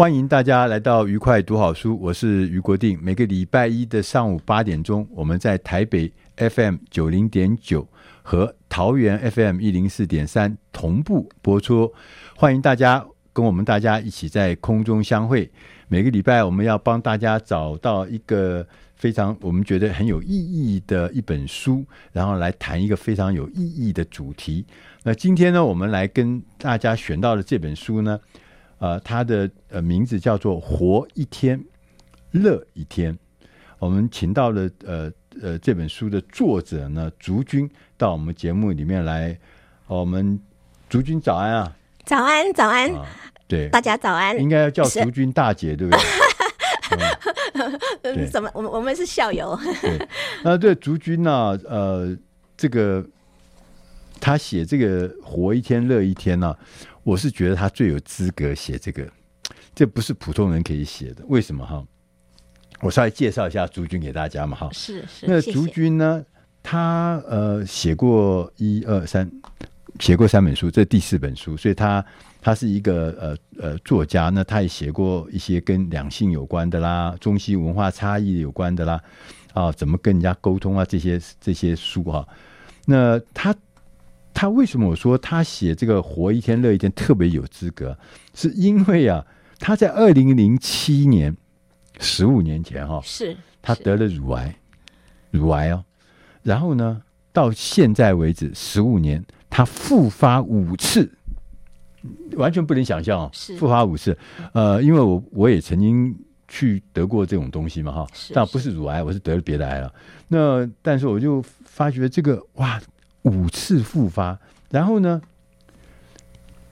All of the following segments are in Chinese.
欢迎大家来到愉快读好书，我是俞国定。每个礼拜一的上午八点钟，我们在台北 FM 九零点九和桃园 FM 一零四点三同步播出。欢迎大家跟我们大家一起在空中相会。每个礼拜我们要帮大家找到一个非常我们觉得很有意义的一本书，然后来谈一个非常有意义的主题。那今天呢，我们来跟大家选到的这本书呢，呃，它的呃名字叫做《活一天，乐一天》。我们请到了呃呃这本书的作者呢，竹君到我们节目里面来。我们竹君早安啊！早安，早安，啊、对，大家早安。应该要叫竹君大姐，对不对？嗯，怎么？我们我们是校友。对，那对竹君呢、啊？呃，这个他写这个《活一天，乐一天》呢？我是觉得他最有资格写这个，这不是普通人可以写的。为什么哈？我稍微介绍一下竹君给大家嘛哈。是是。那竹君呢？谢谢他呃写过一二三，写过三本书，这第四本书，所以他他是一个呃呃作家。那他也写过一些跟两性有关的啦，中西文化差异有关的啦，啊，怎么跟人家沟通啊，这些这些书哈。那他。他为什么我说他写这个活一天乐一天特别有资格？是因为啊，他在二零零七年，十五年前哈，是他得了乳癌，乳癌哦，然后呢，到现在为止十五年，他复发五次，完全不能想象哦，复发五次。呃，因为我我也曾经去得过这种东西嘛哈，但不是乳癌，我是得了别的癌了。那但是我就发觉这个哇。五次复发，然后呢，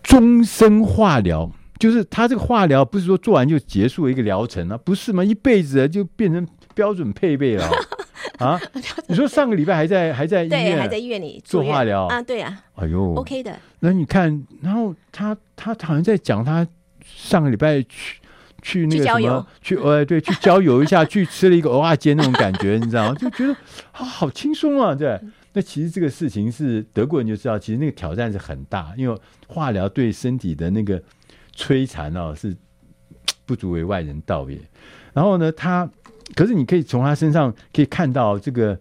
终身化疗，就是他这个化疗不是说做完就结束一个疗程啊，不是吗？一辈子就变成标准配备了啊！你说上个礼拜还在还在医院，对，还在医院里做化疗啊？对啊，哎呦，OK 的。那你看，然后他他好像在讲他上个礼拜去去那个什么去呃对去郊游一下，去吃了一个蚵仔煎那种感觉，你知道吗？就觉得啊好轻松啊，对。那其实这个事情是德国人就知道，其实那个挑战是很大，因为化疗对身体的那个摧残哦，是不足为外人道也。然后呢，他可是你可以从他身上可以看到这个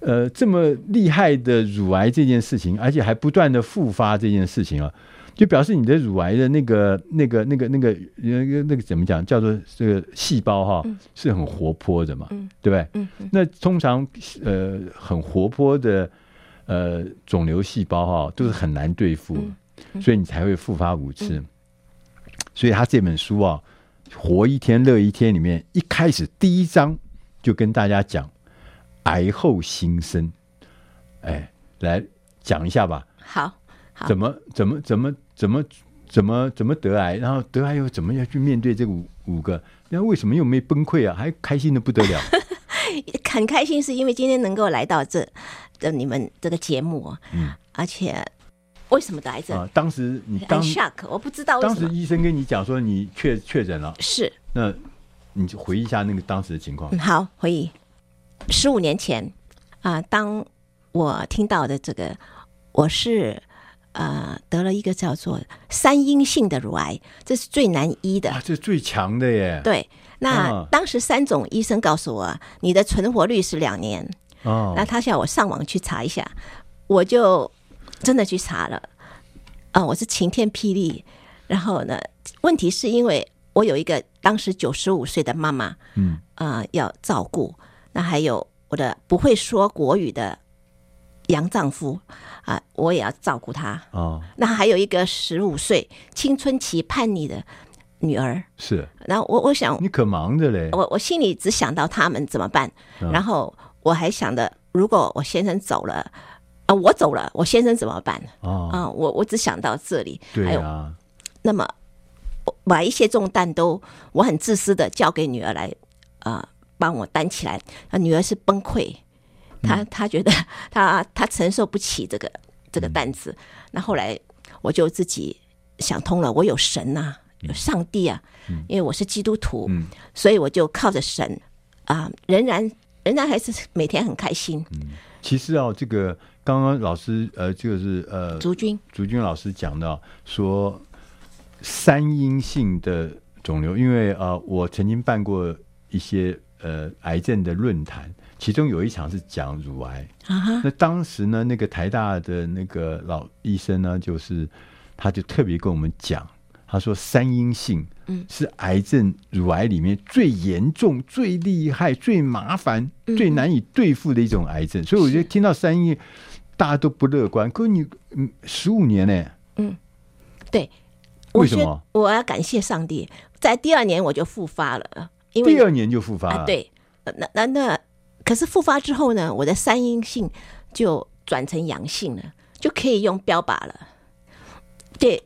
呃这么厉害的乳癌这件事情，而且还不断的复发这件事情啊。就表示你的乳癌的那个、那个、那个、那个、那个、那个怎么讲？叫做这个细胞哈，是很活泼的嘛，嗯、对不对？那通常呃很活泼的呃肿瘤细胞哈，都是很难对付，所以你才会复发五次。嗯、所以他这本书啊，《活一天乐一天》里面一开始第一章就跟大家讲癌后新生，哎，来讲一下吧。好，好怎么怎么怎么？怎么怎么怎么得癌，然后得癌又怎么样去面对这五五个？然后为什么又没崩溃啊？还开心的不得了，很开心，是因为今天能够来到这的你们这个节目，嗯，而且为什么得癌症？啊，当时你当 shock，我不知道。当时医生跟你讲说你确确诊了，是，那你就回忆一下那个当时的情况。嗯，好，回忆十五年前啊，呃，当我听到的这个，我是。呃，得了一个叫做三阴性的乳癌，这是最难医的。啊，这是最强的耶。对，那当时三种医生告诉我，你的存活率是两年，哦，那他叫我上网去查一下，我就真的去查了。啊、呃，我是晴天霹雳。然后呢，问题是因为我有一个当时九十五岁的妈妈，嗯，啊、呃，要照顾。那还有我的不会说国语的洋丈夫啊、呃，我也要照顾他。哦，那还有一个十五岁青春期叛逆的女儿。是。然后我我想，你可忙着嘞。我我心里只想到他们怎么办，嗯、然后我还想着，如果我先生走了，啊、呃，我走了，我先生怎么办？哦，啊、呃，我我只想到这里。对啊。还有那么，把一些重担都我很自私的交给女儿来，啊、呃，帮我担起来。那女儿是崩溃，她、嗯、她觉得 他他承受不起这个这个担子。那、嗯、后来我就自己想通了，我有神呐、啊，有上帝啊，嗯、因为我是基督徒，嗯、所以我就靠着神啊、呃，仍然仍然还是每天很开心。嗯，其实啊，这个刚刚老师呃，就是呃，竹君竹君老师讲到说。三阴性的肿瘤，因为呃，我曾经办过一些呃癌症的论坛，其中有一场是讲乳癌。啊。那当时呢，那个台大的那个老医生呢，就是他就特别跟我们讲，他说三阴性嗯是癌症乳癌里面最严重、最厉害、最麻烦、最难以对付的一种癌症。嗯、所以我觉得听到三阴，大家都不乐观。可是你嗯，十五年呢？嗯，对。为什么？我要感谢上帝，在第二年我就复发了，因为第二年就复发了。啊、对，那那那，可是复发之后呢，我的三阴性就转成阳性了，就可以用标靶了。对，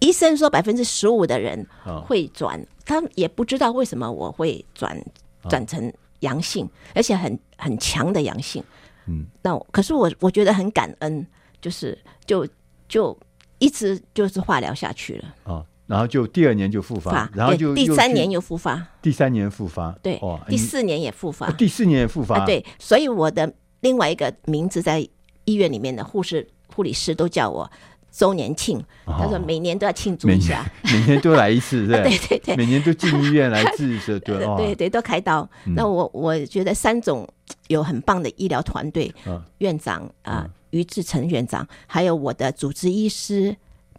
医生说百分之十五的人会转，哦、他也不知道为什么我会转转成阳性，而且很很强的阳性。嗯，那可是我我觉得很感恩，就是就就。一直就是化疗下去了然后就第二年就复发，发然后就第三年又复发，第三年复发，对，哦、第四年也复发，哦、第四年也复发、啊，对，所以我的另外一个名字在医院里面的护士、护理师都叫我周年庆，哦、他说每年都要庆祝一下，每年 都来一次，对，对对对，每年都进医院来治这 对，哦、对对都开刀。嗯、那我我觉得三种有很棒的医疗团队，嗯、院长啊、呃，于志成院长，还有我的主治医师。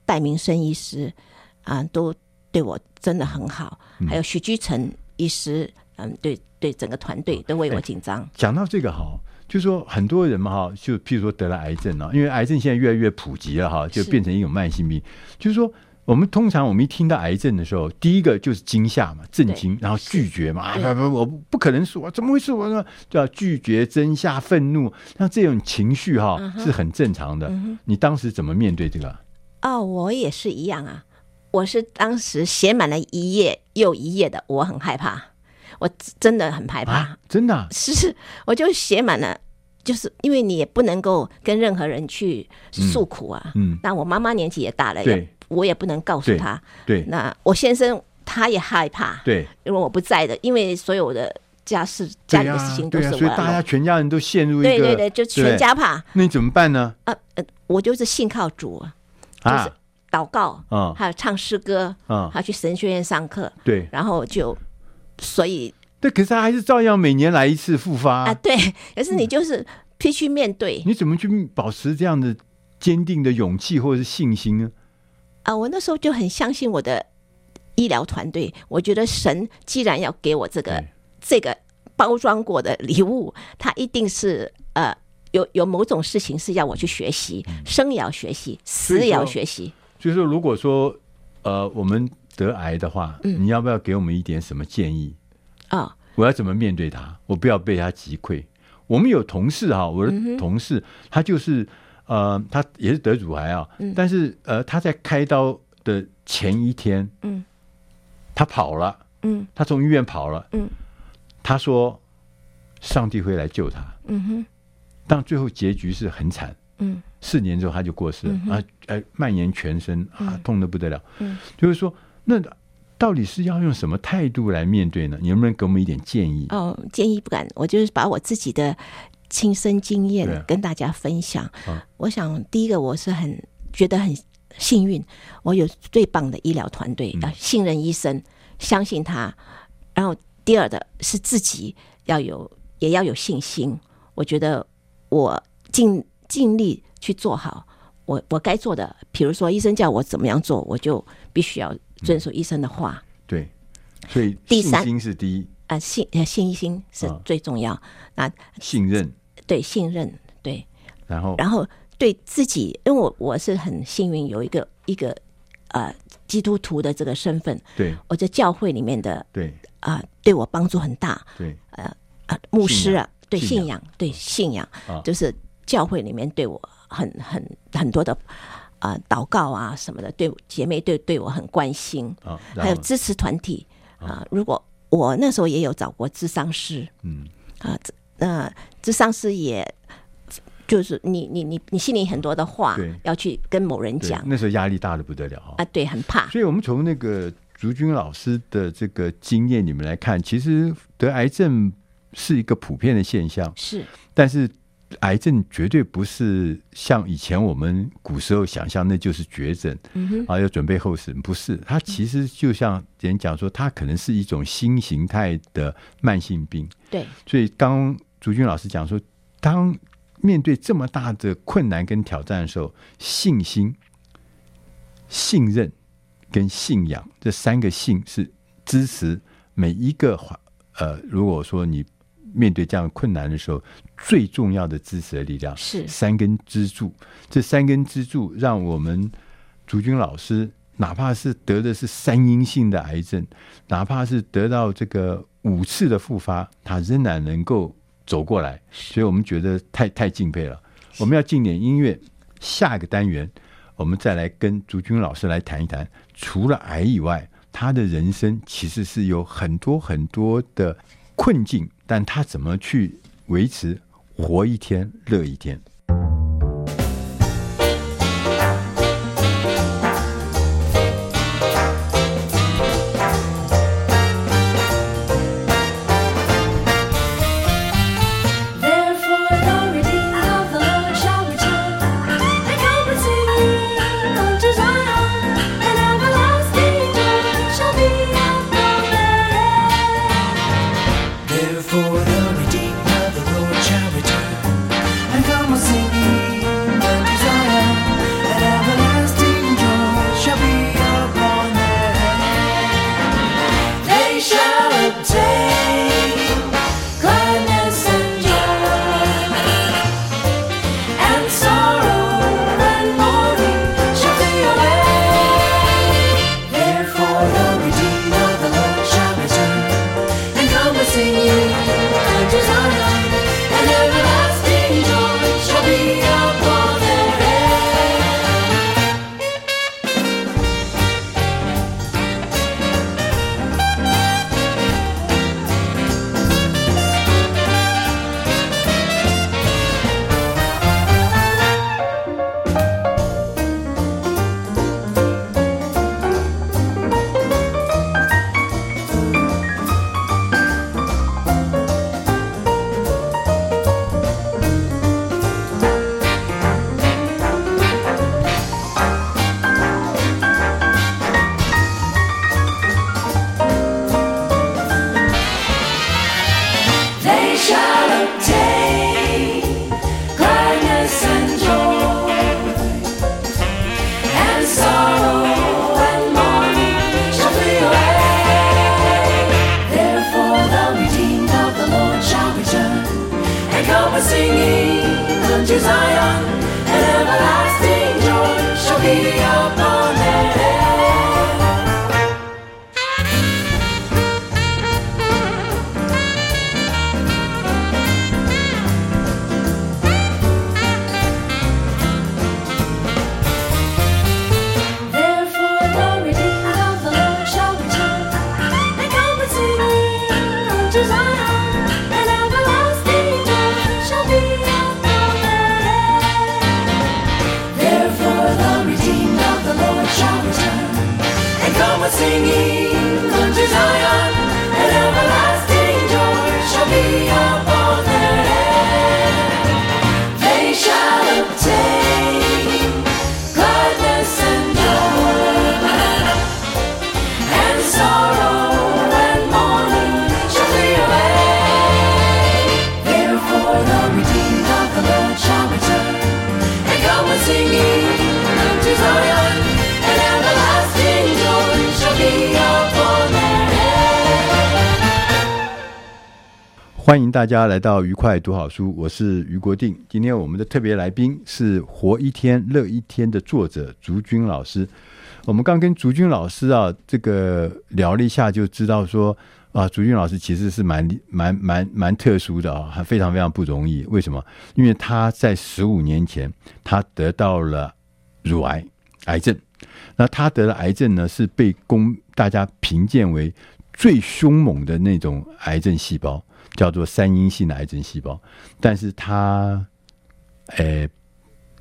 戴明生医师啊，都对我真的很好。嗯、还有许居成医师，嗯，对对，整个团队都为我紧张。讲、欸、到这个哈，就是说很多人嘛哈，就譬如说得了癌症啊，因为癌症现在越来越普及了哈，就变成一种慢性病。是就是说，我们通常我们一听到癌症的时候，第一个就是惊吓嘛，震惊，然后拒绝嘛，啊不不，我不可能说，怎么回事？我说就要拒绝、惊吓、愤怒，那这种情绪哈、是很正常的。你当时怎么面对这个？哦，我也是一样啊！我是当时写满了一页又一页的，我很害怕，我真的很害怕，啊、真的、啊、是，我就写满了，就是因为你也不能够跟任何人去诉苦啊。嗯，那我妈妈年纪也大了，对也我也不能告诉她。对，那我先生他也害怕，对，因为我不在的，因为所有的家事、家里的事情都是我、啊啊，所以大家全家人都陷入一个，对对对，就全家怕。那你怎么办呢？啊呃，我就是信靠主。就是祷告，啊，还有唱诗歌，啊，还有去神学院上课，对，然后就，所以，对，可是他还是照样每年来一次复发啊，对，可是你就是必须面对，你怎么去保持这样的坚定的勇气或者是信心呢？啊，我那时候就很相信我的医疗团队，我觉得神既然要给我这个这个包装过的礼物，他一定是呃。有有某种事情是要我去学习，生也要学习，死也要学习。所以说，如果说呃我们得癌的话，嗯、你要不要给我们一点什么建议？啊？哦、我要怎么面对他？我不要被他击溃。我们有同事哈，我的同事、嗯、他就是呃，他也是得乳癌啊，嗯、但是呃他在开刀的前一天，嗯，他跑了，嗯，他从医院跑了，嗯，他说上帝会来救他，嗯哼。但最后结局是很惨，嗯，四年之后他就过世了，啊，呃，蔓延全身啊，嗯、痛的不得了，嗯，就是说，那到底是要用什么态度来面对呢？你能不能给我们一点建议？哦，建议不敢，我就是把我自己的亲身经验跟大家分享。啊、我想第一个我是很觉得很幸运，我有最棒的医疗团队，要信任医生，嗯、相信他。然后第二的是自己要有，也要有信心。我觉得我尽尽力去做好我我该做的。比如说医生叫我怎么样做，我就必须要遵守医生的话。嗯、对，所以第三心是第一。啊，信信心是最重要。那、啊、信任，对信任，对，然后？然后对自己，因为我我是很幸运有一个一个呃基督徒的这个身份，对，我在教会里面的对。啊、呃，对我帮助很大，对，呃呃，牧师啊，对信信仰，对信仰，就是教会里面对我很很很多的啊、呃、祷告啊什么的，对姐妹对对我很关心啊，还有支持团体啊、呃，如果。我那时候也有找过智商师，嗯啊，那咨商师也就是你你你你心里很多的话，要去跟某人讲，那时候压力大的不得了啊，对，很怕。所以我们从那个竹君老师的这个经验里面来看，其实得癌症是一个普遍的现象，是，但是。癌症绝对不是像以前我们古时候想象，那就是绝症，嗯、啊，要准备后事。不是，它其实就像人讲说，它可能是一种新形态的慢性病。对，所以刚竹君老师讲说，当面对这么大的困难跟挑战的时候，信心、信任跟信仰这三个信是支持每一个。呃，如果说你。面对这样困难的时候，最重要的支持的力量是三根支柱。这三根支柱让我们竹君老师，哪怕是得的是三阴性的癌症，哪怕是得到这个五次的复发，他仍然能够走过来。所以我们觉得太太敬佩了。我们要进点音乐，下一个单元我们再来跟竹君老师来谈一谈，除了癌以外，他的人生其实是有很多很多的困境。但他怎么去维持活一天乐一天？Ever singing unto Zion, and everlasting joy shall be ours. 欢迎大家来到愉快读好书，我是于国定。今天我们的特别来宾是《活一天乐一天》的作者竹君老师。我们刚跟竹君老师啊，这个聊了一下，就知道说啊，竹君老师其实是蛮蛮蛮蛮特殊的啊，还非常非常不容易。为什么？因为他在十五年前，他得到了乳癌癌症。那他得了癌症呢，是被公大家评鉴为最凶猛的那种癌症细胞，叫做三阴性的癌症细胞。但是他，呃，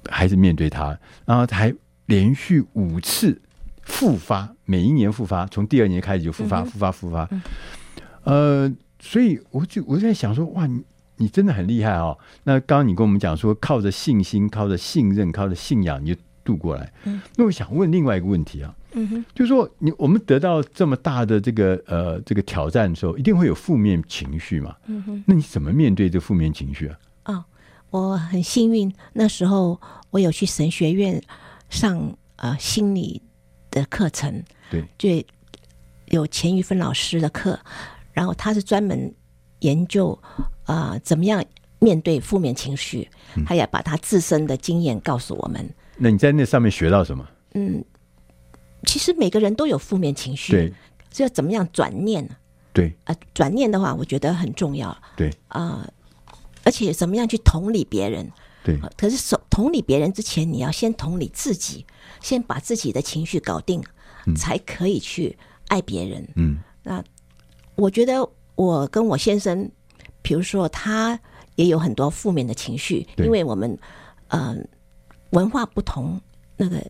还是面对他，然后还连续五次。复发，每一年复发，从第二年开始就复发，复发，复发。呃，所以我就我在想说，哇，你你真的很厉害哦。那刚刚你跟我们讲说，靠着信心，靠着信任，靠着信仰，你就度过来。嗯，那我想问另外一个问题啊，嗯哼，就是说你我们得到这么大的这个呃这个挑战的时候，一定会有负面情绪嘛？嗯哼，那你怎么面对这负面情绪啊？哦，我很幸运，那时候我有去神学院上呃心理。的课程，对，就有钱玉芬老师的课，然后他是专门研究啊、呃、怎么样面对负面情绪，他也把他自身的经验告诉我们。那你在那上面学到什么？嗯，其实每个人都有负面情绪，对，是要怎么样转念呢？对啊，转念的话，我觉得很重要。对啊、呃，而且怎么样去同理别人？对，可是同理别人之前，你要先同理自己，先把自己的情绪搞定，嗯、才可以去爱别人。嗯，那我觉得我跟我先生，比如说他也有很多负面的情绪，因为我们呃文化不同，那个那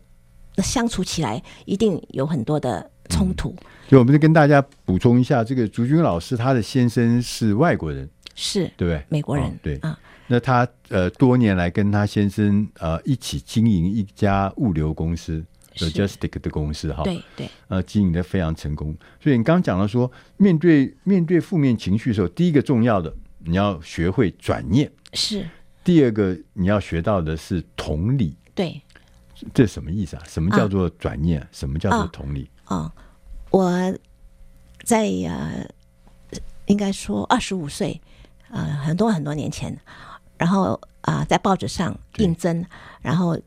相处起来一定有很多的冲突。嗯、所以我们就跟大家补充一下，这个竹君老师他的先生是外国人，是对不对？美国人，哦、对啊。那他呃多年来跟他先生呃一起经营一家物流公司，logistic 的公司哈，对对，呃经营的非常成功。所以你刚刚讲了说，面对面对负面情绪的时候，第一个重要的你要学会转念，是。第二个你要学到的是同理，对。这什么意思啊？什么叫做转念？啊、什么叫做同理？啊、哦，我在呃，应该说二十五岁，呃，很多很多年前。然后啊、呃，在报纸上应征，然后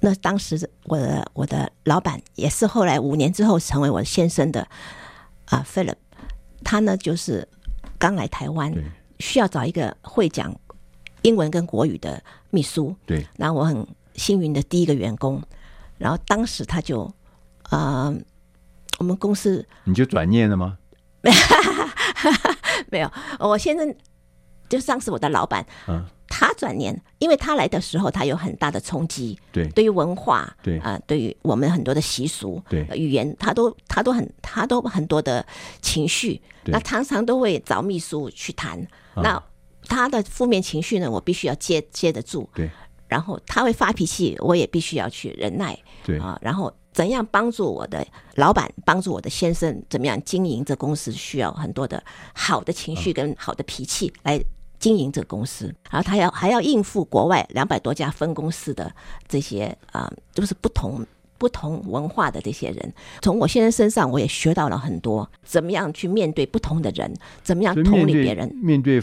那当时我的我的老板也是后来五年之后成为我先生的啊、呃、，Philip，他呢就是刚来台湾，需要找一个会讲英文跟国语的秘书。对，然后我很幸运的第一个员工，然后当时他就啊、呃，我们公司你就转念了吗？没有，我先生。就上次我的老板，嗯，他转念，因为他来的时候，他有很大的冲击，对，对于文化，对。啊、呃，对于我们很多的习俗，对，语言，他都他都很他都很多的情绪，那常常都会找秘书去谈，嗯、那他的负面情绪呢，我必须要接接得住，对，然后他会发脾气，我也必须要去忍耐，对啊，然后。怎样帮助我的老板，帮助我的先生？怎么样经营这公司？需要很多的好的情绪跟好的脾气来经营这个公司。然后他要还要应付国外两百多家分公司的这些啊，就是不同不同文化的这些人。从我先生身上，我也学到了很多，怎么样去面对不同的人，怎么样同理别人。面对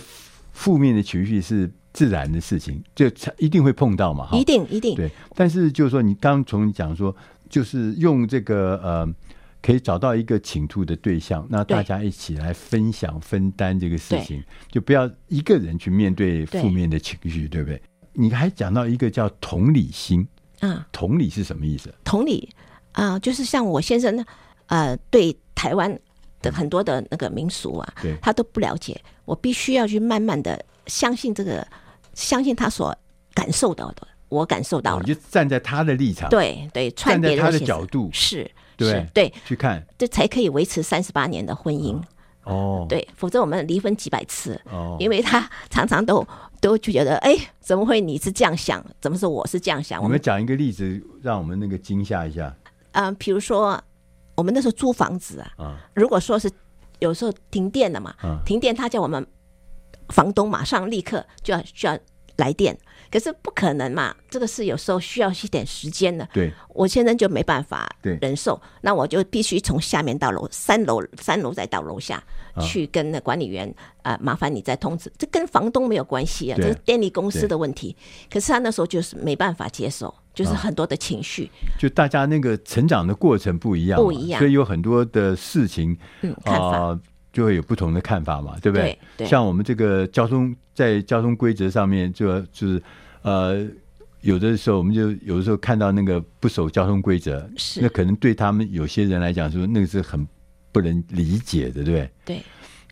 负面的情绪是自然的事情，就一定会碰到嘛。一定一定对。但是就是说，你刚从讲说。就是用这个呃，可以找到一个倾吐的对象，那大家一起来分享分担这个事情，就不要一个人去面对负面的情绪，对，不对？你还讲到一个叫同理心，啊，同理是什么意思？同理啊、呃，就是像我先生呃，对台湾的很多的那个民俗啊，对，他都不了解，我必须要去慢慢的相信这个，相信他所感受到的。我感受到了，你就站在他的立场，对对，站在他的角度，是，对是对，去看，这才可以维持三十八年的婚姻。哦，对，否则我们离婚几百次。哦，因为他常常都都就觉得，哎，怎么会你是这样想？怎么是我是这样想？我们讲一个例子，让我们那个惊吓一下。嗯、呃，比如说我们那时候租房子啊，啊，如果说是有时候停电了嘛，啊，停电，他叫我们房东马上立刻就要需要来电。可是不可能嘛，这个是有时候需要一点时间的。对，我现在就没办法忍受，那我就必须从下面到楼三楼，三楼再到楼下、啊、去跟那管理员啊、呃，麻烦你再通知。这跟房东没有关系啊，这是电力公司的问题。可是他那时候就是没办法接受，就是很多的情绪。啊、就大家那个成长的过程不一样，不一样，所以有很多的事情，嗯，看法。呃就会有不同的看法嘛，对不对？对对，像我们这个交通在交通规则上面就，就就是呃，有的时候我们就有的时候看到那个不守交通规则，是那可能对他们有些人来讲说那个是很不能理解的，对不对？对。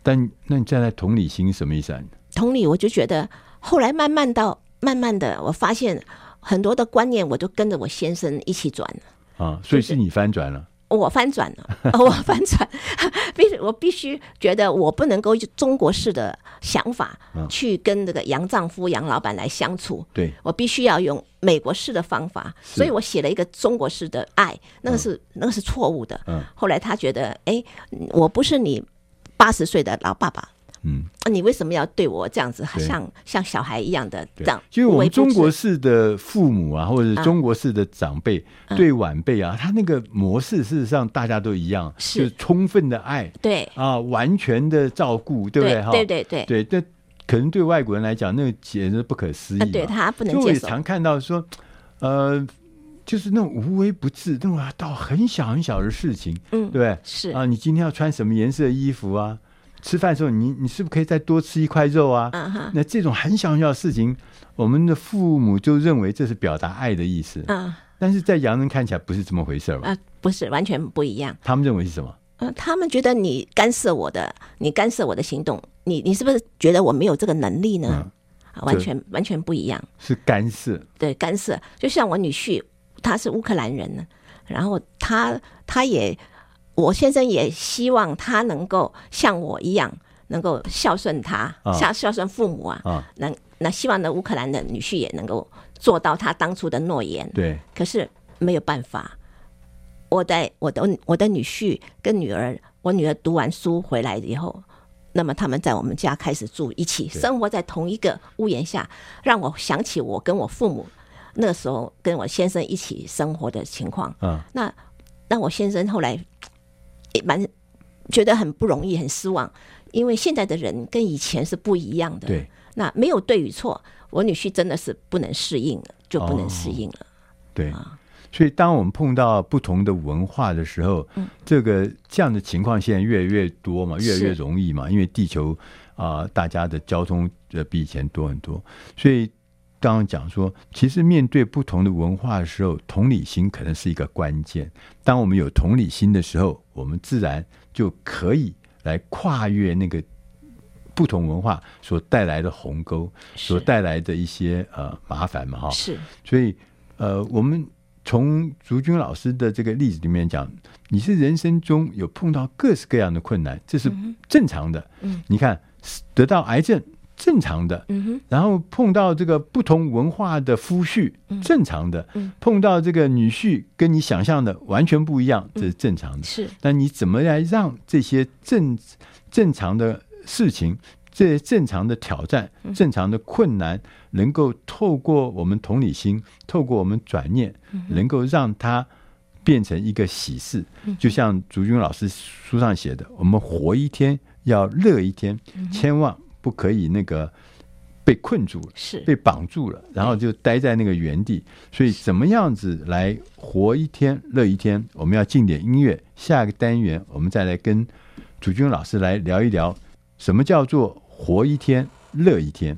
但那你站在同理心什么意思啊？同理，我就觉得后来慢慢到慢慢的，我发现很多的观念，我都跟着我先生一起转了啊，所以是你翻转了。我翻转了，我翻转，必须我必须觉得我不能够用中国式的想法去跟这个杨丈夫杨老板来相处，对，我必须要用美国式的方法，所以我写了一个中国式的爱，那个是那个是错误的。后来他觉得，哎，我不是你八十岁的老爸爸。嗯，你为什么要对我这样子，好像像小孩一样的这样？就是我们中国式的父母啊，或者是中国式的长辈对晚辈啊，他那个模式事实上大家都一样，是。充分的爱，对。啊，完全的照顾，对不对？哈，对对对。对，但可能对外国人来讲，那个简直不可思议，对他不能接受。就我也常看到说，呃，就是那种无微不至，那种到很小很小的事情，嗯，对，是。啊，你今天要穿什么颜色的衣服啊？吃饭的时候，你你是不是可以再多吃一块肉啊？Uh. 那这种很小很小的事情，我们的父母就认为这是表达爱的意思。嗯、uh，huh. 但是在洋人看起来不是这么回事吧？啊、uh，不是，完全不一样。他们认为是什么？嗯、uh，他们觉得你干涉我的，你干涉我的行动，你你是不是觉得我没有这个能力呢？啊、uh，完全完全不一样。是干涉。对，干涉。就像我女婿，他是乌克兰人呢，然后他他也。我先生也希望他能够像我一样，能够孝顺他，孝孝顺父母啊。啊，那那希望呢，乌克兰的女婿也能够做到他当初的诺言。对，可是没有办法。我在我的我的女婿跟女儿，我女儿读完书回来以后，那么他们在我们家开始住一起，生活在同一个屋檐下，让我想起我跟我父母那时候跟我先生一起生活的情况。嗯，那那我先生后来。也蛮觉得很不容易，很失望，因为现在的人跟以前是不一样的。对，那没有对与错，我女婿真的是不能适应了，就不能适应了。哦、对，啊、所以当我们碰到不同的文化的时候，嗯、这个这样的情况现在越来越多嘛，越来越容易嘛，因为地球啊、呃，大家的交通呃比以前多很多，所以。刚刚讲说，其实面对不同的文化的时候，同理心可能是一个关键。当我们有同理心的时候，我们自然就可以来跨越那个不同文化所带来的鸿沟，所带来的一些呃麻烦嘛，哈。是。所以呃，我们从竹君老师的这个例子里面讲，你是人生中有碰到各式各样的困难，这是正常的。嗯。你看，得到癌症。正常的，然后碰到这个不同文化的夫婿，正常的，碰到这个女婿跟你想象的完全不一样，这是正常的。是，那你怎么来让这些正正常的事情、这些正常的挑战、正常的困难，能够透过我们同理心，透过我们转念，能够让它变成一个喜事？就像竹君老师书上写的，我们活一天要乐一天，千万。不可以那个被困住了，是被绑住了，然后就待在那个原地。所以怎么样子来活一天乐一天？我们要进点音乐。下一个单元我们再来跟主君老师来聊一聊，什么叫做活一天乐一天。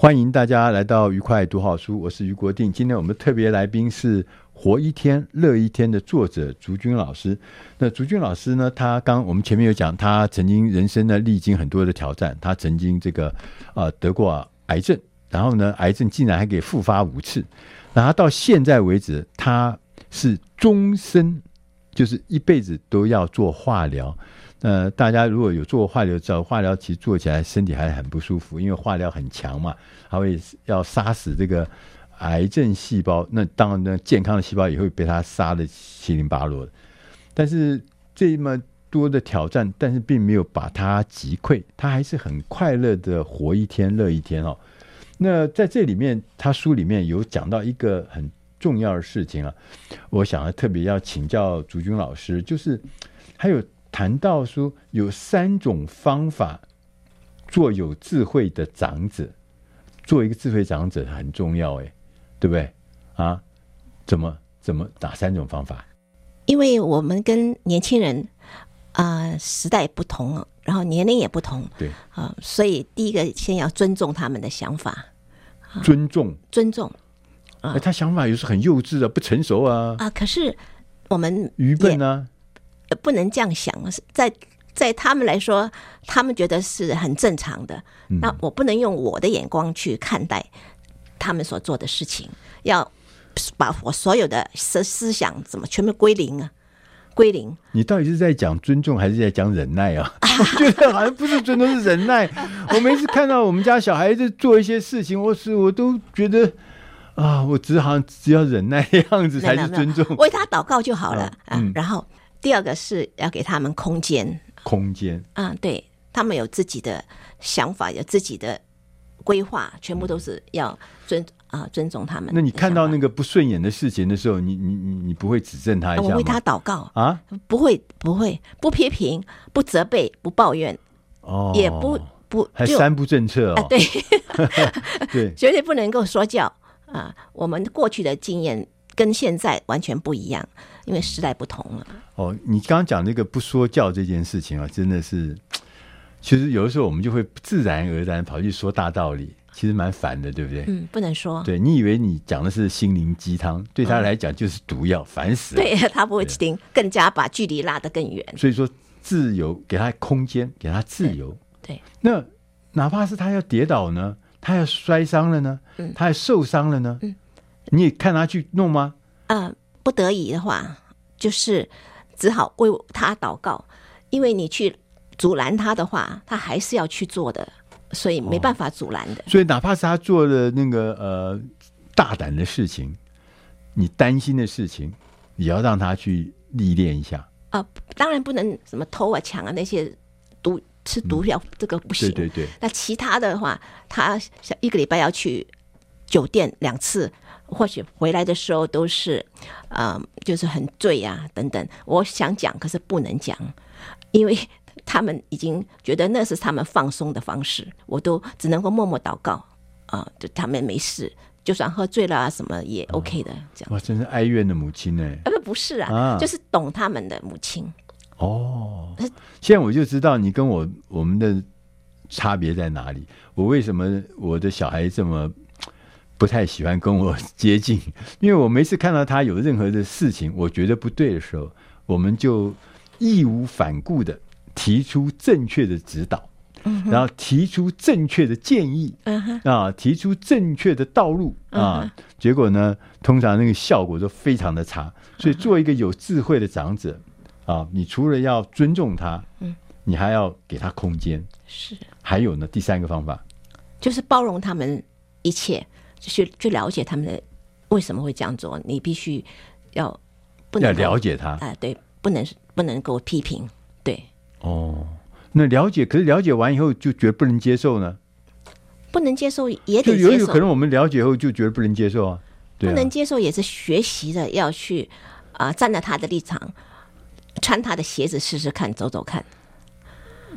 欢迎大家来到愉快读好书，我是余国定。今天我们特别来宾是《活一天乐一天》的作者竹君老师。那竹君老师呢，他刚我们前面有讲，他曾经人生呢历经很多的挑战，他曾经这个呃得过癌症，然后呢癌症竟然还给复发五次，那他到现在为止，他是终身就是一辈子都要做化疗。呃，大家如果有做过化疗，知道化疗其实做起来身体还很不舒服，因为化疗很强嘛，它会要杀死这个癌症细胞。那当然呢，健康的细胞也会被它杀得七零八落的。但是这么多的挑战，但是并没有把它击溃，他还是很快乐的活一天乐一天哦。那在这里面，他书里面有讲到一个很重要的事情啊，我想要特别要请教竹君老师，就是还有。谈到说有三种方法做有智慧的长者，做一个智慧长者很重要，哎，对不对？啊，怎么怎么哪三种方法？因为我们跟年轻人啊、呃、时代不同，然后年龄也不同，对啊、呃，所以第一个先要尊重他们的想法，尊重尊重啊、呃，他想法有时很幼稚啊，不成熟啊啊，可是我们愚笨啊。不能这样想，在在他们来说，他们觉得是很正常的。嗯、那我不能用我的眼光去看待他们所做的事情，要把我所有的思思想怎么全部归零啊？归零。你到底是在讲尊重，还是在讲忍耐啊？我觉得好像不是尊重，是忍耐。我每次看到我们家小孩子做一些事情，我是我都觉得啊，我只好像只要忍耐的样子才是尊重，为他祷告就好了啊。嗯、然后。第二个是要给他们空间，空间，啊，对，他们有自己的想法，有自己的规划，全部都是要尊啊、呃、尊重他们。那你看到那个不顺眼的事情的时候，你你你你不会指正他一下吗？我为他祷告。啊，不会不会不批评，不责备，不抱怨，哦，也不不还三不政策哦，啊、对。对，绝对不能够说教。啊。我们过去的经验跟现在完全不一样。因为时代不同了。哦，你刚刚讲那个不说教这件事情啊，真的是，其实有的时候我们就会自然而然跑去说大道理。其实蛮烦的，对不对？嗯，不能说。对，你以为你讲的是心灵鸡汤，对他来讲就是毒药，烦、嗯、死了。对 他不会听，更加把距离拉得更远。所以说，自由给他空间，给他自由。对，对那哪怕是他要跌倒呢，他要摔伤了呢，嗯，他要受伤了呢，嗯，你也看他去弄吗？嗯、呃，不得已的话，就是只好为他祷告，因为你去阻拦他的话，他还是要去做的。所以没办法阻拦的、哦。所以哪怕是他做的那个呃大胆的事情，你担心的事情，也要让他去历练一下。啊、呃，当然不能什么偷啊、抢啊那些毒吃毒药，这个不行。嗯、对对对。那其他的话，他一个礼拜要去酒店两次，或许回来的时候都是啊、呃，就是很醉啊等等。我想讲，可是不能讲，因为。他们已经觉得那是他们放松的方式，我都只能够默默祷告啊，就他们没事，就算喝醉了啊什么也 OK 的，这样。哇，真是哀怨的母亲呢？啊，不不是啊，啊，就是懂他们的母亲。哦，现在我就知道你跟我我们的差别在哪里。我为什么我的小孩这么不太喜欢跟我接近？因为我每次看到他有任何的事情我觉得不对的时候，我们就义无反顾的。提出正确的指导，嗯，然后提出正确的建议，嗯，啊，提出正确的道路，啊，嗯，结果呢，通常那个效果都非常的差。所以，做一个有智慧的长者，啊，你除了要尊重他，嗯，你还要给他空间。是，还有呢，第三个方法就是包容他们一切，去去了解他们的为什么会这样做。你必须要不能要了解他，哎，对，不能不能够批评，对。哦，那了解，可是了解完以后就觉得不能接受呢？不能接受也得接受。就有可能我们了解后就觉得不能接受啊，不能接受也是学习的，要去啊、呃，站在他的立场，穿他的鞋子试试看，走走看。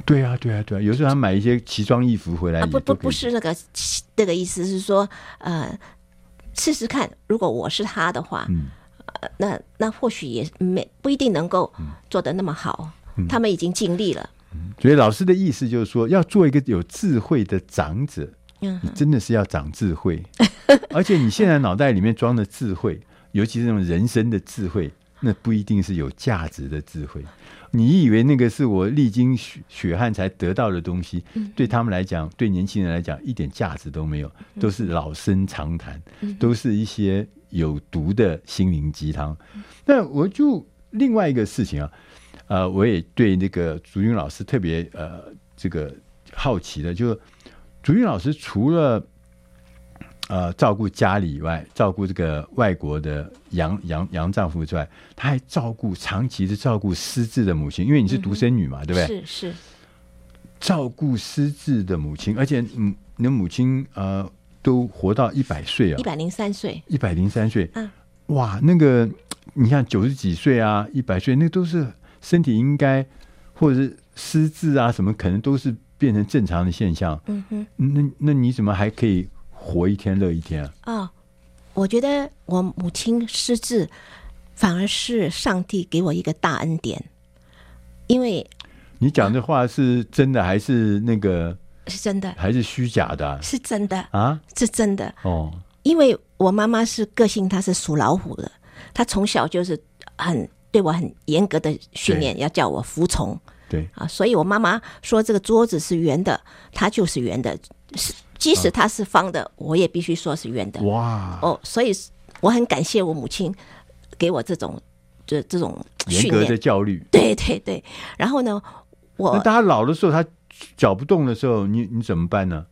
对啊，对啊，对啊，有时候他买一些奇装异服回来，啊、不不不是那个那个意思，是说呃，试试看，如果我是他的话，嗯，呃、那那或许也没不一定能够做得那么好。他们已经尽力了，所以老师的意思就是说，要做一个有智慧的长者，你真的是要长智慧，而且你现在脑袋里面装的智慧，尤其是那种人生的智慧，那不一定是有价值的智慧。你以为那个是我历经血血汗才得到的东西，对他们来讲，对年轻人来讲，一点价值都没有，都是老生常谈，都是一些有毒的心灵鸡汤。那我就另外一个事情啊。呃，我也对那个竹云老师特别呃这个好奇的，就竹云老师除了呃照顾家里以外，照顾这个外国的洋洋洋丈夫之外，他还照顾长期的照顾失智的母亲，因为你是独生女嘛，嗯、对不对？是是，照顾失智的母亲，而且嗯，你的母亲呃都活到一百岁啊，一百零三岁，一百零三岁，嗯，哇，那个你看九十几岁啊，一百岁，那都是。身体应该，或者是失智啊，什么可能都是变成正常的现象。嗯哼，那那你怎么还可以活一天乐一天啊？哦，我觉得我母亲失智，反而是上帝给我一个大恩典。因为你讲的话是真的还是那个？是真的还是虚假的？是真的啊，是真的哦。因为我妈妈是个性，她是属老虎的，她从小就是很。对我很严格的训练，要叫我服从。对啊，所以我妈妈说这个桌子是圆的，它就是圆的；是即使它是方的，我也必须说是圆的。哇！哦，所以我很感谢我母亲给我这种这这种严格的教育。对对对。然后呢，我那他老的时候，他脚不动的时候，你你怎么办呢？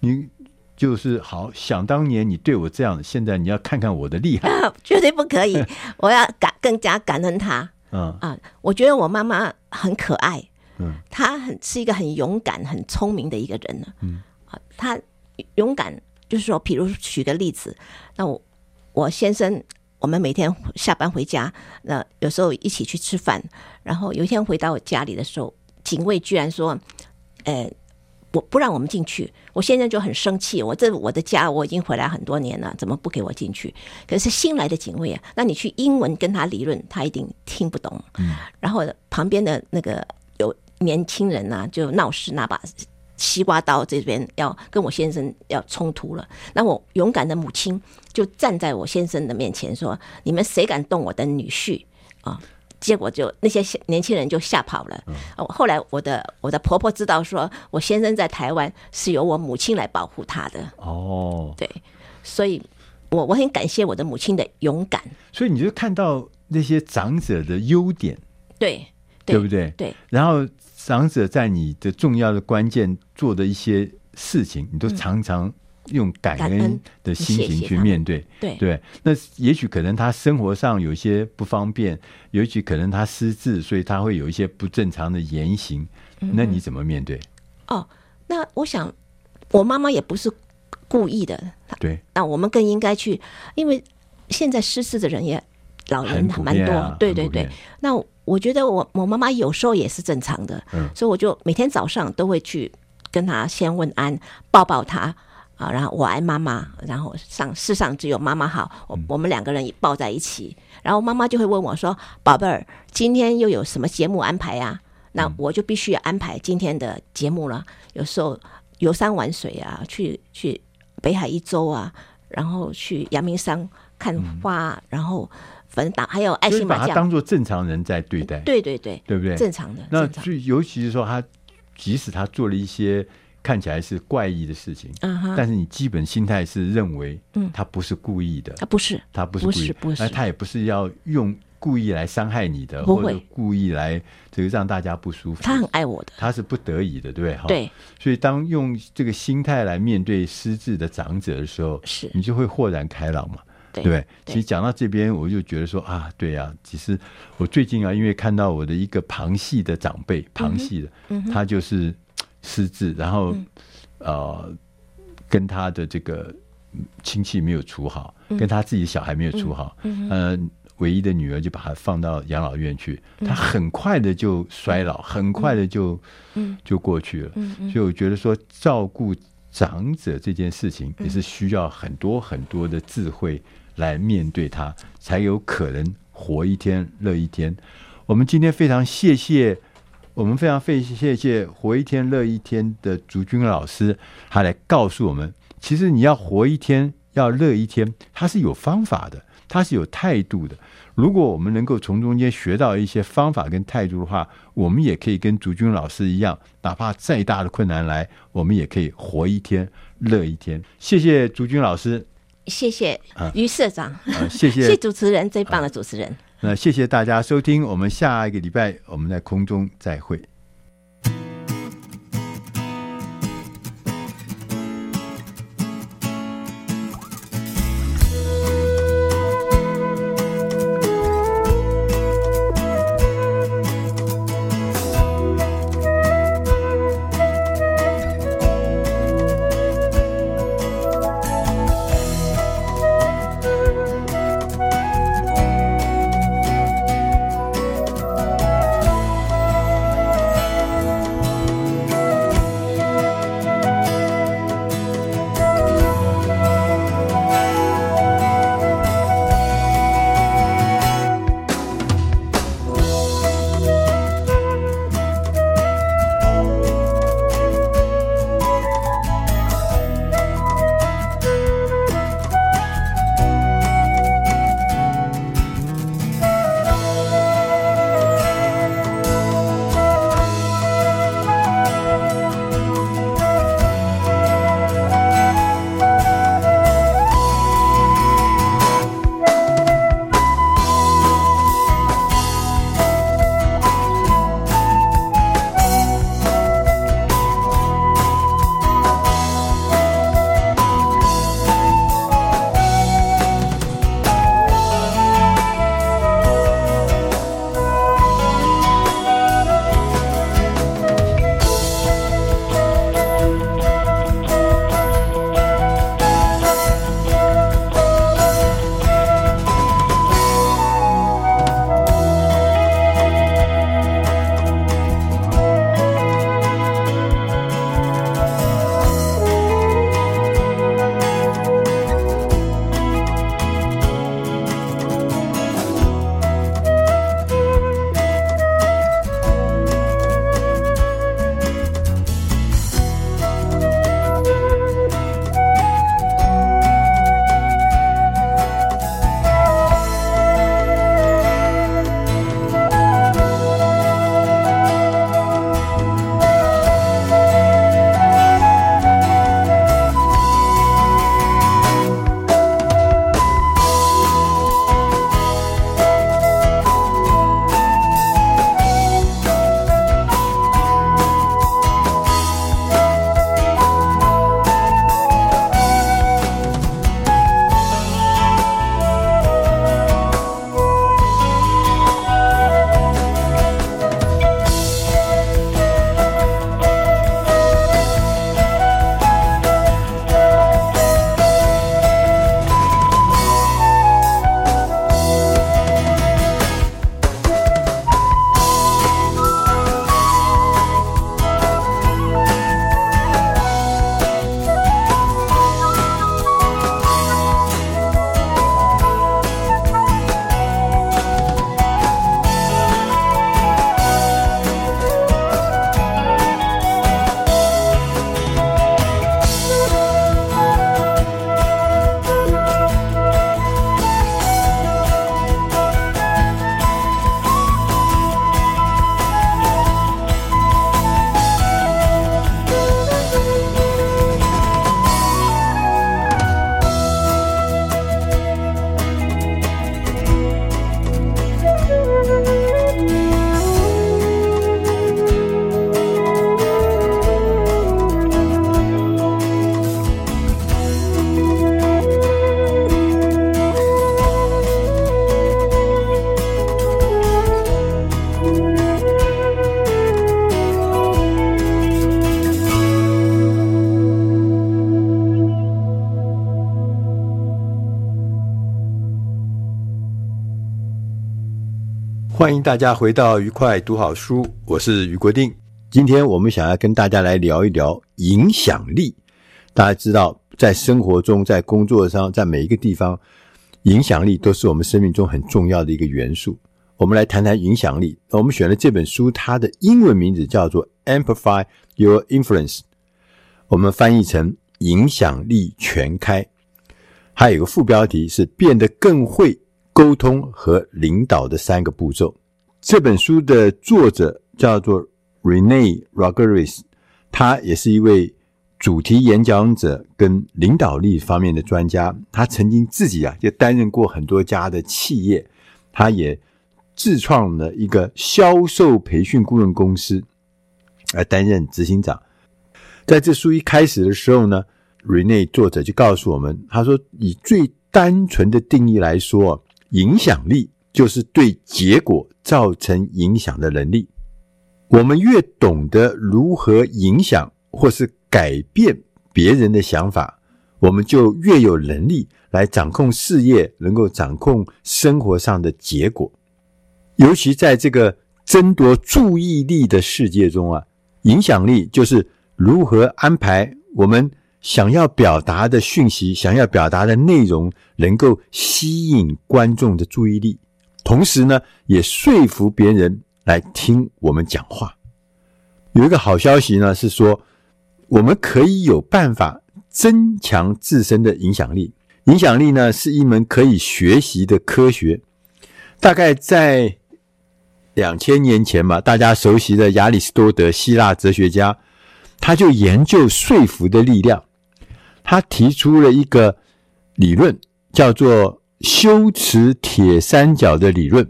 你。就是好，想当年你对我这样，现在你要看看我的厉害，绝对不可以！我要感更加感恩他。嗯啊，我觉得我妈妈很可爱，嗯，她很是一个很勇敢、很聪明的一个人呢。嗯啊，她勇敢，就是说，比如举个例子，那我我先生，我们每天下班回家，那有时候一起去吃饭，然后有一天回到我家里的时候，警卫居然说，呃。我不让我们进去，我现在就很生气。我这我的家，我已经回来很多年了，怎么不给我进去？可是新来的警卫啊，那你去英文跟他理论，他一定听不懂。嗯，然后旁边的那个有年轻人啊，就闹事，拿把西瓜刀这边要跟我先生要冲突了。那我勇敢的母亲就站在我先生的面前说：“你们谁敢动我的女婿啊？”结果就那些年轻人就吓跑了。哦，后来我的我的婆婆知道说，我先生在台湾是由我母亲来保护他的。哦，对，所以我我很感谢我的母亲的勇敢。所以你就看到那些长者的优点，对，对不对？对。然后长者在你的重要的关键做的一些事情，你都常常。用感恩的心情去面对，对对。那也许可能他生活上有些不方便，也许可能他失智，所以他会有一些不正常的言行。嗯、那你怎么面对？哦，那我想，我妈妈也不是故意的。对。那我们更应该去，因为现在失智的人也老人蛮多，啊、对对对。那我觉得我我妈妈有时候也是正常的，嗯，所以我就每天早上都会去跟她先问安，抱抱她。啊，然后我爱妈妈，然后上世上只有妈妈好，我我们两个人也抱在一起，然后妈妈就会问我说：“宝贝儿，今天又有什么节目安排呀？”那我就必须要安排今天的节目了。有时候游山玩水啊，去去北海一周啊，然后去阳明山看花，然后反正打还有爱心麻将，把他当做正常人在对待，对对对，对不对？正常的。那就尤其是说他，即使他做了一些。看起来是怪异的事情，uh huh. 但是你基本心态是认为，他不是故意的，他不是，他不是故意，不是，他也不是要用故意来伤害你的，或者故意来这个让大家不舒服。他很爱我的，他是不得已的，对不对？对，所以当用这个心态来面对失智的长者的时候，是你就会豁然开朗嘛，对不对？其实讲到这边，我就觉得说啊，对呀，其实我最近啊，因为看到我的一个旁系的长辈，旁系的，他就是。失智，然后，嗯、呃，跟他的这个亲戚没有处好，嗯、跟他自己小孩没有处好，嗯，呃，唯一的女儿就把他放到养老院去，嗯、他很快的就衰老，嗯、很快的就，嗯、就过去了。嗯嗯、所以我觉得说，照顾长者这件事情也是需要很多很多的智慧来面对他，才有可能活一天乐一天。我们今天非常谢谢。我们非常费谢谢活一天乐一天的竹君老师，他来告诉我们，其实你要活一天，要乐一天，他是有方法的，他是有态度的。如果我们能够从中间学到一些方法跟态度的话，我们也可以跟竹君老师一样，哪怕再大的困难来，我们也可以活一天，乐一天。谢谢竹君老师，谢谢于社长，谢谢 谢主持人，最棒的主持人。啊那谢谢大家收听，我们下一个礼拜我们在空中再会。欢迎大家回到愉快读好书，我是余国定。今天我们想要跟大家来聊一聊影响力。大家知道，在生活中、在工作上、在每一个地方，影响力都是我们生命中很重要的一个元素。我们来谈谈影响力。我们选了这本书，它的英文名字叫做《Amplify Your Influence》，我们翻译成《影响力全开》。还有一个副标题是“变得更会”。沟通和领导的三个步骤。这本书的作者叫做 Rene Rodriguez，他也是一位主题演讲者跟领导力方面的专家。他曾经自己啊就担任过很多家的企业，他也自创了一个销售培训顾问公司，来担任执行长。在这书一开始的时候呢，Rene 作者就告诉我们，他说以最单纯的定义来说。影响力就是对结果造成影响的能力。我们越懂得如何影响或是改变别人的想法，我们就越有能力来掌控事业，能够掌控生活上的结果。尤其在这个争夺注意力的世界中啊，影响力就是如何安排我们。想要表达的讯息，想要表达的内容，能够吸引观众的注意力，同时呢，也说服别人来听我们讲话。有一个好消息呢，是说我们可以有办法增强自身的影响力。影响力呢，是一门可以学习的科学。大概在两千年前嘛，大家熟悉的亚里士多德，希腊哲学家，他就研究说服的力量。他提出了一个理论，叫做修辞铁三角的理论。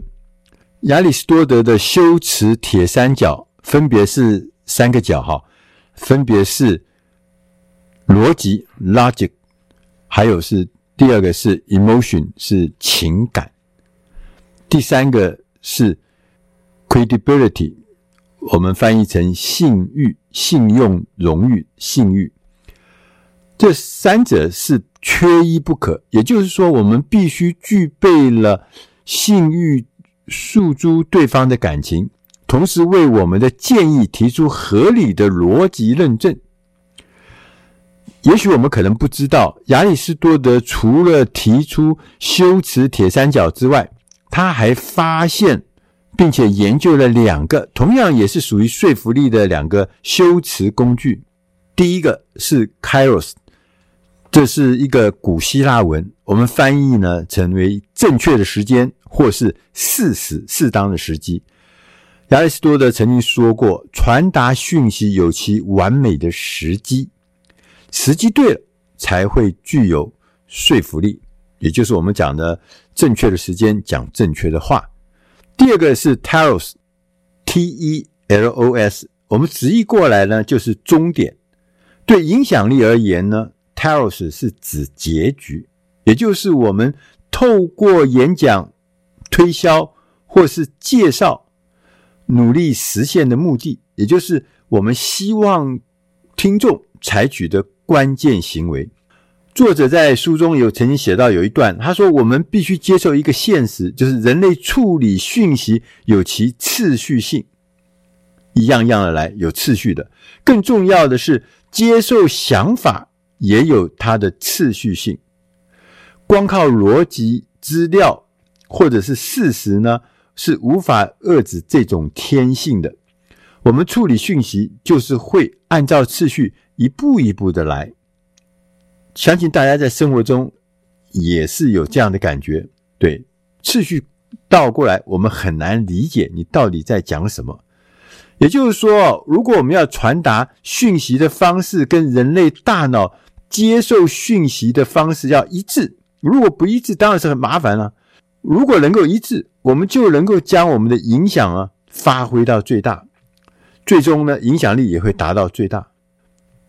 亚里士多德的修辞铁三角分别是三个角，哈，分别是逻辑 （logic），还有是第二个是 emotion，是情感，第三个是 credibility，我们翻译成信誉、信用、荣誉、信誉。这三者是缺一不可，也就是说，我们必须具备了信誉诉诸对方的感情，同时为我们的建议提出合理的逻辑认证。也许我们可能不知道，亚里士多德除了提出修辞铁三角之外，他还发现并且研究了两个同样也是属于说服力的两个修辞工具。第一个是 Kairos。这是一个古希腊文，我们翻译呢成为正确的时间，或是适时、适当的时机。亚里士多德曾经说过，传达讯息有其完美的时机，时机对了才会具有说服力，也就是我们讲的正确的时间讲正确的话。第二个是 Telos，T-E-L-O-S，我们直译过来呢就是终点。对影响力而言呢，Telos 是指结局，也就是我们透过演讲、推销或是介绍，努力实现的目的，也就是我们希望听众采取的关键行为。作者在书中有曾经写到有一段，他说：“我们必须接受一个现实，就是人类处理讯息有其次序性，一样样的来，有次序的。更重要的是，接受想法。”也有它的次序性，光靠逻辑、资料或者是事实呢，是无法遏制这种天性的。我们处理讯息，就是会按照次序一步一步的来。相信大家在生活中也是有这样的感觉，对，次序倒过来，我们很难理解你到底在讲什么。也就是说，如果我们要传达讯息的方式跟人类大脑接受讯息的方式要一致，如果不一致，当然是很麻烦了。如果能够一致，我们就能够将我们的影响啊发挥到最大，最终呢，影响力也会达到最大。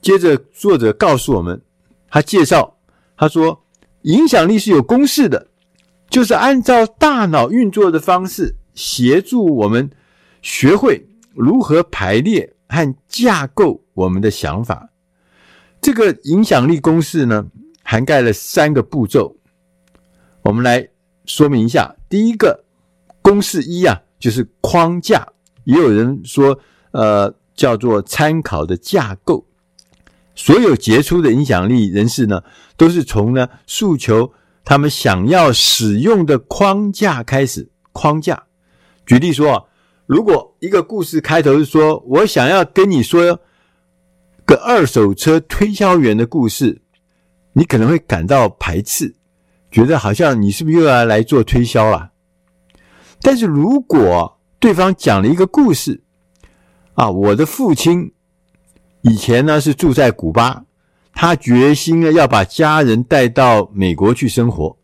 接着，作者告诉我们，他介绍，他说，影响力是有公式的，就是按照大脑运作的方式，协助我们学会如何排列和架构我们的想法。这个影响力公式呢，涵盖了三个步骤，我们来说明一下。第一个公式一啊，就是框架，也有人说，呃，叫做参考的架构。所有杰出的影响力人士呢，都是从呢诉求他们想要使用的框架开始。框架，举例说，如果一个故事开头是说我想要跟你说个二手车推销员的故事，你可能会感到排斥，觉得好像你是不是又要来做推销了？但是如果对方讲了一个故事，啊，我的父亲。以前呢是住在古巴，他决心呢要把家人带到美国去生活，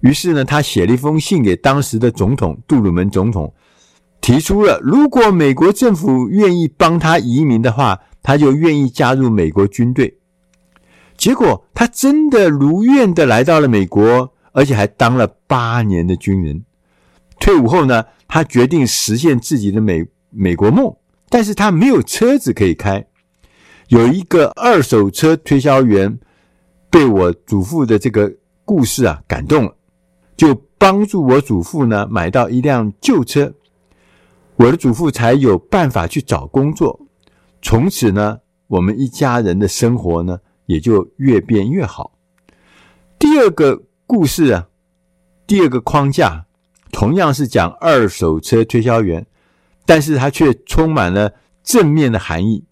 于是呢他写了一封信给当时的总统杜鲁门总统，提出了如果美国政府愿意帮他移民的话，他就愿意加入美国军队。结果他真的如愿的来到了美国，而且还当了八年的军人。退伍后呢，他决定实现自己的美美国梦，但是他没有车子可以开。有一个二手车推销员被我祖父的这个故事啊感动了，就帮助我祖父呢买到一辆旧车，我的祖父才有办法去找工作。从此呢，我们一家人的生活呢也就越变越好。第二个故事啊，第二个框架同样是讲二手车推销员，但是它却充满了正面的含义。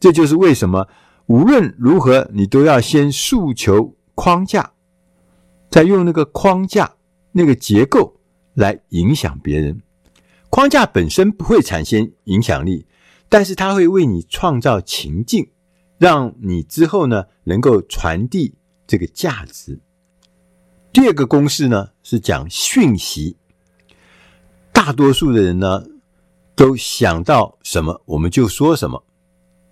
这就是为什么无论如何，你都要先诉求框架，再用那个框架、那个结构来影响别人。框架本身不会产生影响力，但是它会为你创造情境，让你之后呢能够传递这个价值。第二个公式呢是讲讯息，大多数的人呢都想到什么我们就说什么。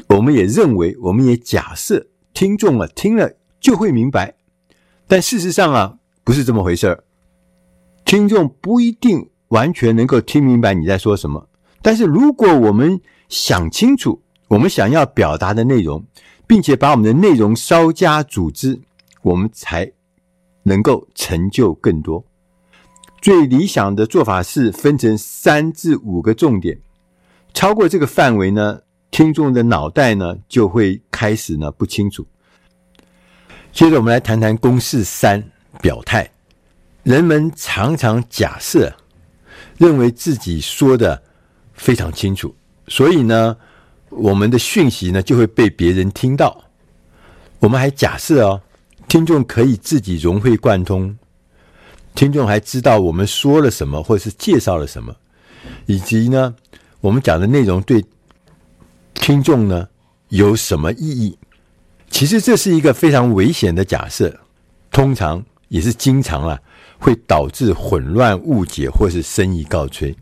我们也认为，我们也假设听众啊听了就会明白，但事实上啊不是这么回事儿。听众不一定完全能够听明白你在说什么，但是如果我们想清楚我们想要表达的内容，并且把我们的内容稍加组织，我们才能够成就更多。最理想的做法是分成三至五个重点，超过这个范围呢，听众的脑袋呢，就会开始呢不清楚。接着，我们来谈谈公式三：表态。人们常常假设，认为自己说的非常清楚，所以呢，我们的讯息呢就会被别人听到。我们还假设哦，听众可以自己融会贯通，听众还知道我们说了什么，或者是介绍了什么，以及呢，我们讲的内容对。听众呢有什么意义？其实这是一个非常危险的假设，通常也是经常啊会导致混乱、误解或是生意告吹。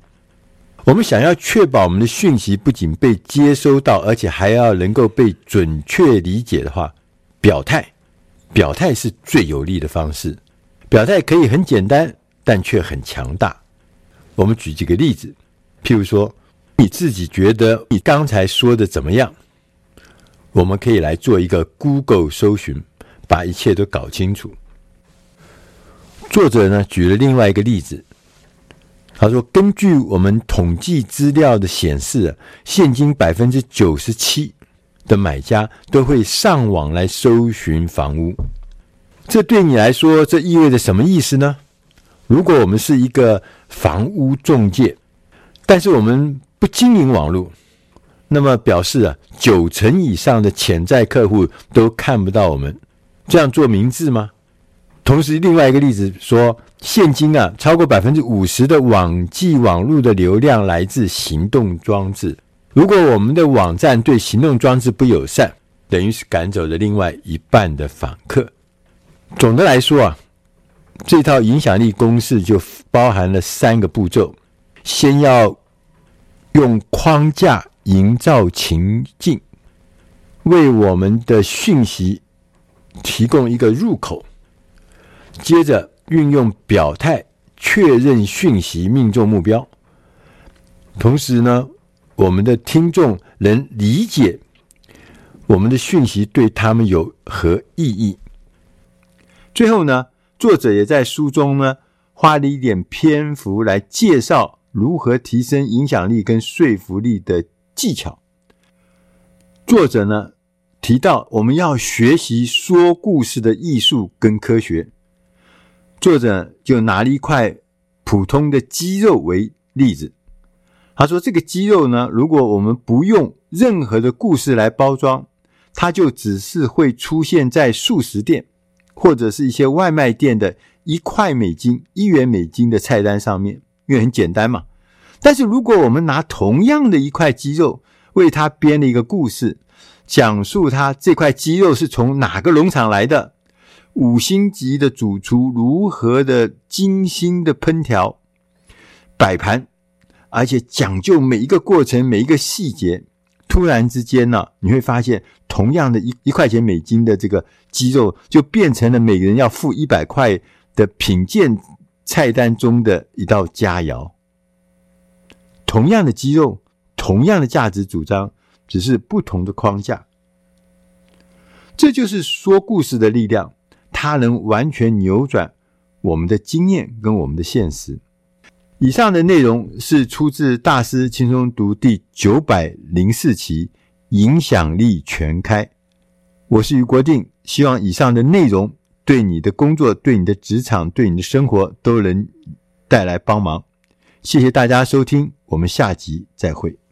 我们想要确保我们的讯息不仅被接收到，而且还要能够被准确理解的话，表态，表态是最有利的方式。表态可以很简单，但却很强大。我们举几个例子，譬如说。你自己觉得你刚才说的怎么样？我们可以来做一个 Google 搜寻，把一切都搞清楚。作者呢举了另外一个例子，他说：“根据我们统计资料的显示，现今百分之九十七的买家都会上网来搜寻房屋。这对你来说，这意味着什么意思呢？如果我们是一个房屋中介，但是我们不经营网络，那么表示啊，九成以上的潜在客户都看不到我们，这样做明智吗？同时，另外一个例子说，现今啊，超过百分之五十的网际网络的流量来自行动装置。如果我们的网站对行动装置不友善，等于是赶走了另外一半的访客。总的来说啊，这套影响力公式就包含了三个步骤：先要。用框架营造情境，为我们的讯息提供一个入口。接着运用表态确认讯息命中目标。同时呢，我们的听众能理解我们的讯息对他们有何意义。最后呢，作者也在书中呢花了一点篇幅来介绍如何提升影响力跟说服力的技巧。作者呢提到，我们要学习说故事的艺术跟科学。作者就拿了一块普通的鸡肉为例子，他说：“这个鸡肉呢，如果我们不用任何的故事来包装，它就只是会出现在速食店或者是一些外卖店的一块美金、一元美金的菜单上面，因为很简单嘛。但是如果我们拿同样的一块鸡肉，为它编了一个故事，讲述它这块鸡肉是从哪个农场来的。”五星级的主厨如何的精心的烹调、摆盘，而且讲究每一个过程、每一个细节。突然之间呢，你会发现，同样的一一块钱美金的这个鸡肉，就变成了每个人要付一百块的品鉴菜单中的一道佳肴。同样的鸡肉，同样的价值主张，只是不同的框架。这就是说故事的力量。它能完全扭转我们的经验跟我们的现实。以上的内容是出自《大师轻松读》第九百零四期《影响力全开》。我是余国定，希望以上的内容对你的工作、对你的职场、对你的生活都能带来帮忙。谢谢大家收听，我们下集再会。